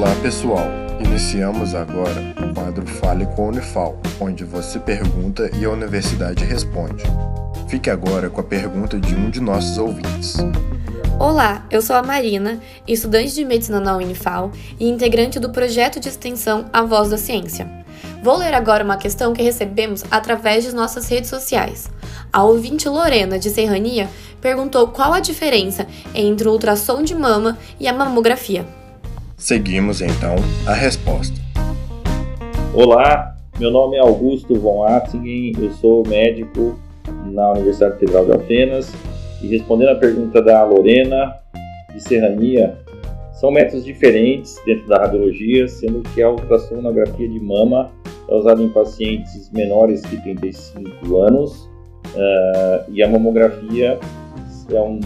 Olá pessoal, iniciamos agora o quadro Fale com a Unifal, onde você pergunta e a universidade responde. Fique agora com a pergunta de um de nossos ouvintes. Olá, eu sou a Marina, estudante de medicina na Unifal e integrante do projeto de extensão A Voz da Ciência. Vou ler agora uma questão que recebemos através de nossas redes sociais. A ouvinte Lorena, de Serrania, perguntou qual a diferença entre o ultrassom de mama e a mamografia. Seguimos então a resposta. Olá, meu nome é Augusto von Attingen, eu sou médico na Universidade Federal de Atenas e respondendo à pergunta da Lorena de Serrania, são métodos diferentes dentro da radiologia, sendo que a ultrassonografia de mama é usada em pacientes menores que 35 anos uh, e a mamografia é um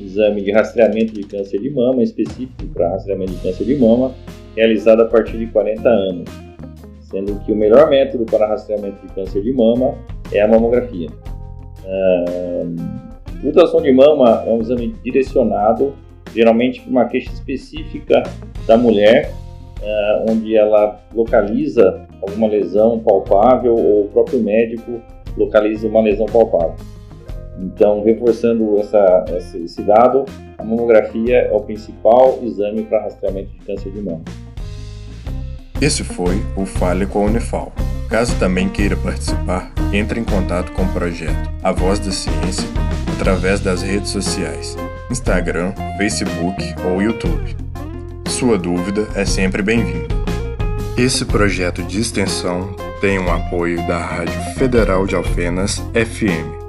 exame de rastreamento de câncer de mama, específico para rastreamento de câncer de mama, realizado a partir de 40 anos, sendo que o melhor método para rastreamento de câncer de mama é a mamografia. Uh, ultrassom de mama é um exame direcionado, geralmente para uma queixa específica da mulher, uh, onde ela localiza alguma lesão palpável ou o próprio médico localiza uma lesão palpável. Então, reforçando essa, esse dado, a mamografia é o principal exame para rastreamento de câncer de mama. Esse foi o Fale com a Unifal. Caso também queira participar, entre em contato com o projeto A Voz da Ciência através das redes sociais, Instagram, Facebook ou YouTube. Sua dúvida é sempre bem-vinda. Esse projeto de extensão tem o um apoio da Rádio Federal de Alfenas FM